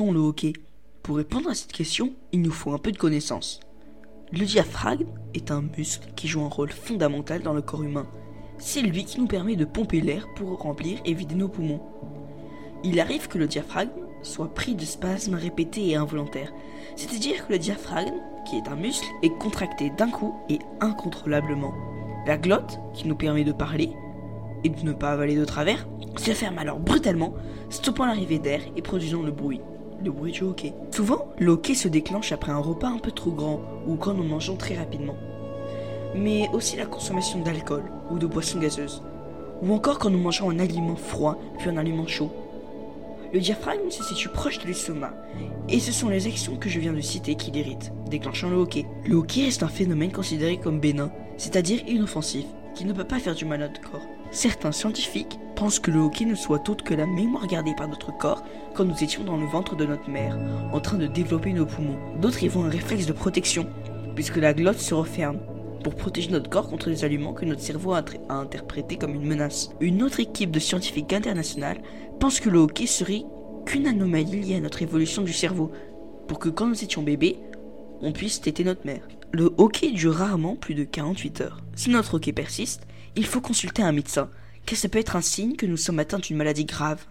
le hockey? Pour répondre à cette question, il nous faut un peu de connaissances. Le diaphragme est un muscle qui joue un rôle fondamental dans le corps humain. C'est lui qui nous permet de pomper l'air pour remplir et vider nos poumons. Il arrive que le diaphragme soit pris de spasmes répétés et involontaires, c'est-à-dire que le diaphragme, qui est un muscle, est contracté d'un coup et incontrôlablement. La glotte, qui nous permet de parler et de ne pas avaler de travers, se ferme alors brutalement, stoppant l'arrivée d'air et produisant le bruit. Le bruit du hockey. Souvent, le hockey se déclenche après un repas un peu trop grand ou quand nous mangeons très rapidement. Mais aussi la consommation d'alcool ou de boissons gazeuses. Ou encore quand nous mangeons un aliment froid puis un aliment chaud. Le diaphragme se situe proche de l'estomac, et ce sont les actions que je viens de citer qui l'irritent, déclenchant le hockey. Le hockey reste un phénomène considéré comme bénin, c'est-à-dire inoffensif, qui ne peut pas faire du mal à notre corps. Certains scientifiques pensent que le hockey ne soit autre que la mémoire gardée par notre corps quand nous étions dans le ventre de notre mère, en train de développer nos poumons. D'autres y voient un réflexe de protection, puisque la glotte se referme, pour protéger notre corps contre les aliments que notre cerveau a, a interprétés comme une menace. Une autre équipe de scientifiques internationales pense que le hockey serait qu'une anomalie liée à notre évolution du cerveau, pour que quand nous étions bébés, on puisse téter notre mère. Le hockey dure rarement plus de 48 heures. Si notre hockey persiste, il faut consulter un médecin, car ça peut être un signe que nous sommes atteints d'une maladie grave.